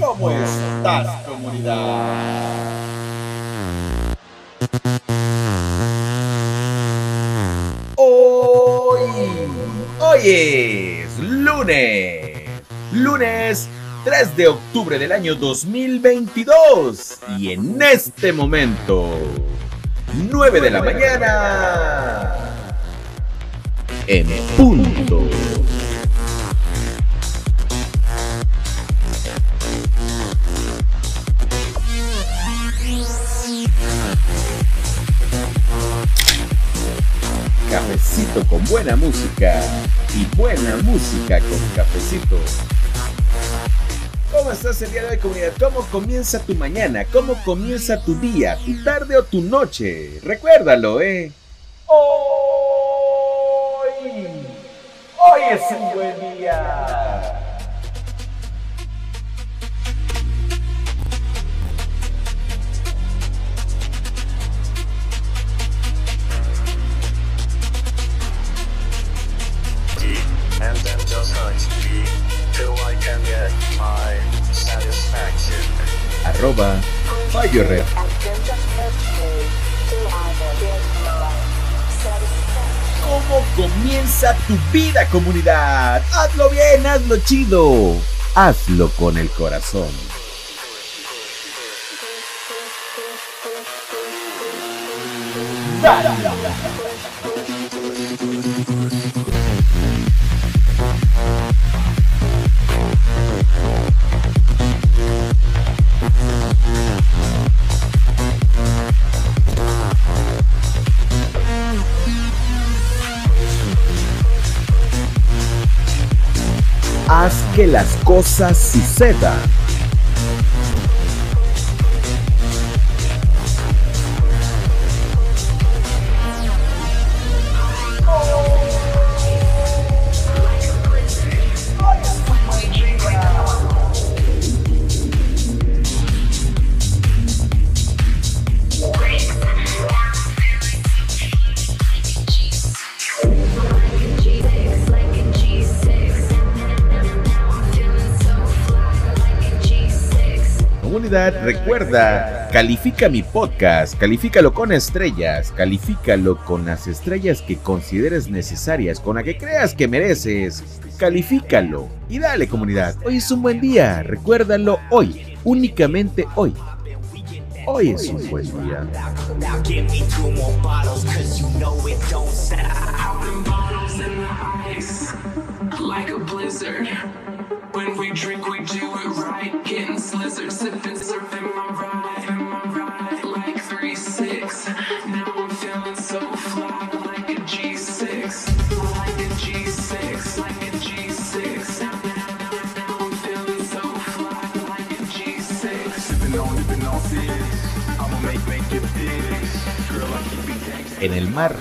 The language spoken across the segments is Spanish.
¿Cómo estás, comunidad? Hoy, hoy es lunes, lunes 3 de octubre del año 2022 y en este momento, 9 de la mañana, en punto. Con buena música y buena música con cafecito. ¿Cómo estás el día de hoy, comunidad? ¿Cómo comienza tu mañana? ¿Cómo comienza tu día, tu tarde o tu noche? Recuérdalo, ¿eh? Hoy, hoy es un buen día. Arroba. ¿Cómo comienza tu vida, comunidad? Hazlo bien, hazlo chido. Hazlo con el corazón. Haz que las cosas sucedan. Recuerda, califica mi podcast, califícalo con estrellas, califícalo con las estrellas que consideres necesarias, con la que creas que mereces, califícalo. Y dale comunidad, hoy es un buen día, recuérdalo hoy, únicamente hoy. Hoy es un buen día. When we drink, we do it right. En el mar,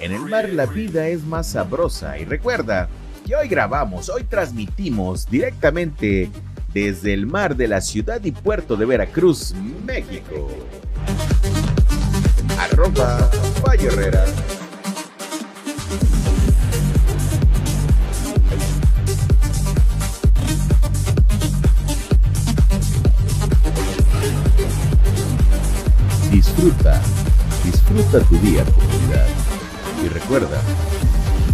en el mar la vida es más sabrosa y recuerda que hoy grabamos, hoy transmitimos directamente desde el mar de la ciudad y puerto de Veracruz, México. Arroba Fallo Herrera. Disfruta, disfruta tu día, comunidad. Y recuerda,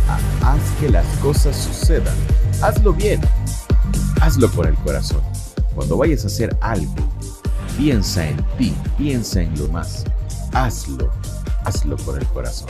ha- haz que las cosas sucedan. Hazlo bien. Hazlo con el corazón. Cuando vayas a hacer algo, piensa en ti, piensa en lo más. Hazlo, hazlo con el corazón.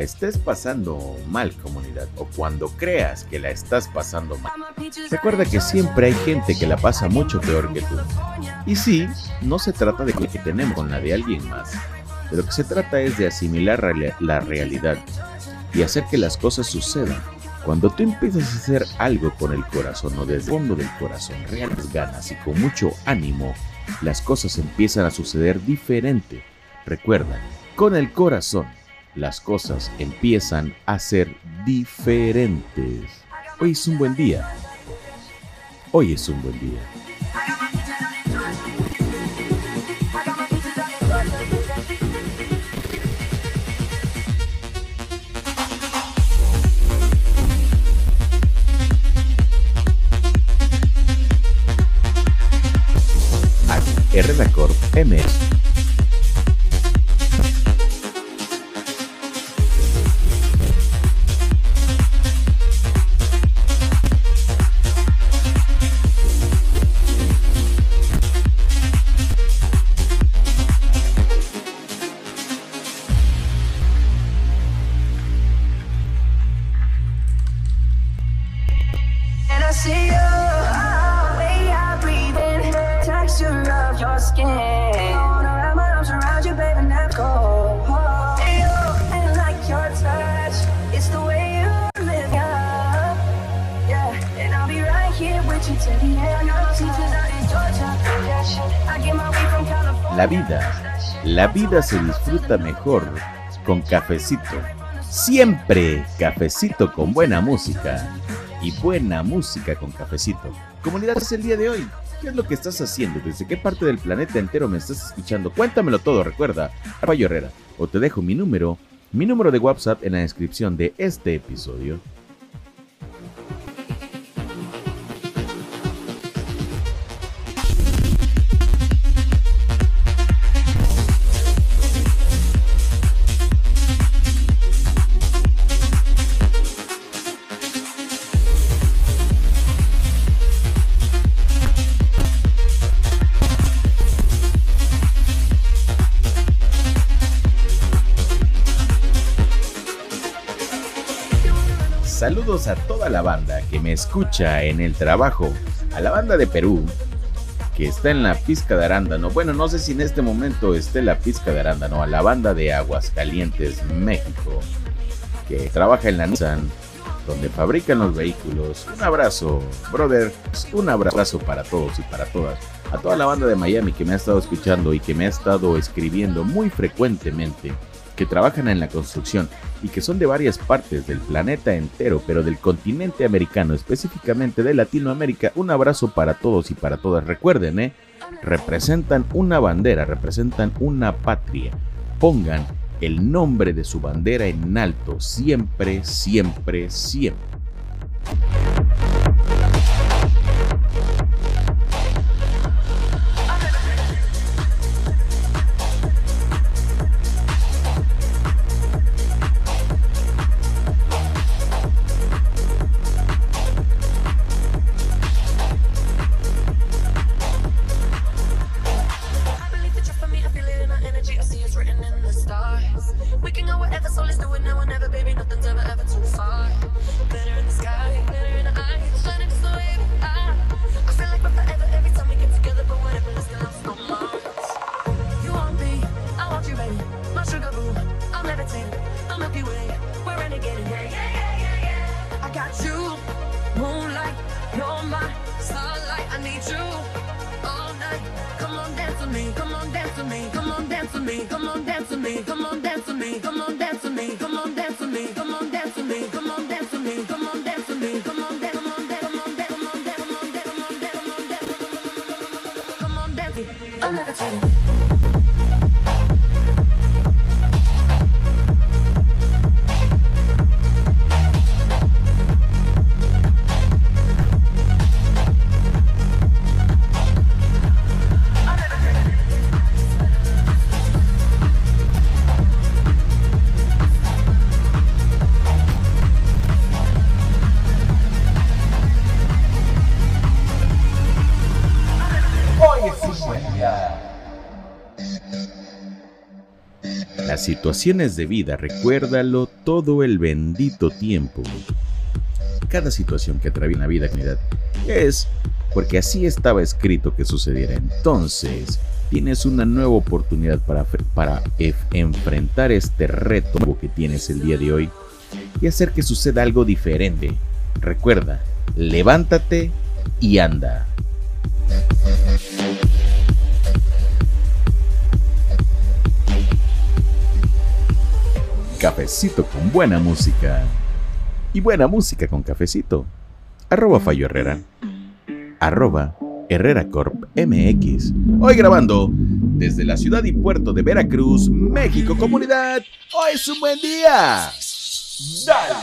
La estés pasando mal, comunidad, o cuando creas que la estás pasando mal, recuerda que siempre hay gente que la pasa mucho peor que tú. Y sí, no se trata de que tenemos con la de alguien más. De lo que se trata es de asimilar la realidad y hacer que las cosas sucedan. Cuando tú empiezas a hacer algo con el corazón o desde el fondo del corazón, reales ganas y con mucho ánimo, las cosas empiezan a suceder diferente. Recuerda, con el corazón, las cosas empiezan a ser diferentes. Hoy es un buen día. Hoy es un buen día. MS. La vida, la vida se disfruta mejor con cafecito. Siempre cafecito con buena música. Y buena música con cafecito. Comunidad es el día de hoy. ¿Qué es lo que estás haciendo? ¿Desde qué parte del planeta entero me estás escuchando? Cuéntamelo todo, recuerda, Rafael Herrera. O te dejo mi número, mi número de WhatsApp en la descripción de este episodio. A toda la banda que me escucha en el trabajo, a la banda de Perú que está en la pizca de arándano. Bueno, no sé si en este momento esté la pizca de arándano, a la banda de Aguascalientes, México, que trabaja en la Nissan, donde fabrican los vehículos. Un abrazo, brother, un abrazo para todos y para todas. A toda la banda de Miami que me ha estado escuchando y que me ha estado escribiendo muy frecuentemente que trabajan en la construcción y que son de varias partes del planeta entero, pero del continente americano, específicamente de Latinoamérica. Un abrazo para todos y para todas. Recuerden, ¿eh? representan una bandera, representan una patria. Pongan el nombre de su bandera en alto, siempre, siempre, siempre. You're my. I need you all night. Come on, dance with me. Come on, dance with me. Come on, dance with me. Come on, dance with me. Come on, dance with me. Come on, dance situaciones de vida, recuérdalo todo el bendito tiempo. Cada situación que atraviesa la vida es porque así estaba escrito que sucediera. Entonces, tienes una nueva oportunidad para, para e- enfrentar este reto que tienes el día de hoy y hacer que suceda algo diferente. Recuerda, levántate y anda. Cafecito con buena música. Y buena música con cafecito. Arroba Fallo Herrera. Arroba Herrera Corp MX. Hoy grabando desde la ciudad y puerto de Veracruz, México, comunidad. Hoy es un buen día. Dale.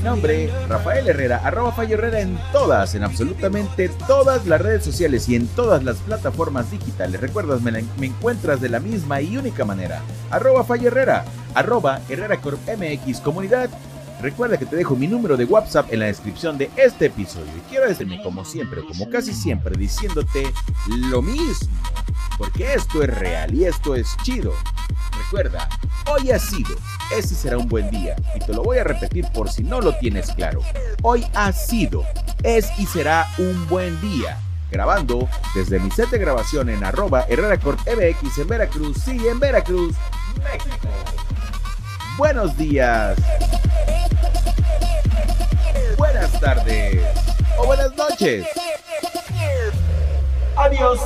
Mi nombre, Rafael Herrera, arroba Fallo Herrera en todas, en absolutamente todas las redes sociales y en todas las plataformas digitales. Recuerdas, me, me encuentras de la misma y única manera. Arroba Fallo Herrera, arroba Herrera Corp MX Comunidad. Recuerda que te dejo mi número de WhatsApp en la descripción de este episodio. Y quiero decirme como siempre, como casi siempre, diciéndote lo mismo. Porque esto es real y esto es chido. Recuerda, hoy ha sido, ese será un buen día. Y te lo voy a repetir por si no lo tienes claro. Hoy ha sido, es y será un buen día. Grabando desde mi set de grabación en arroba MX en Veracruz, sí, en Veracruz, México. Buenos días. Buenas tardes. O buenas noches. Adiós.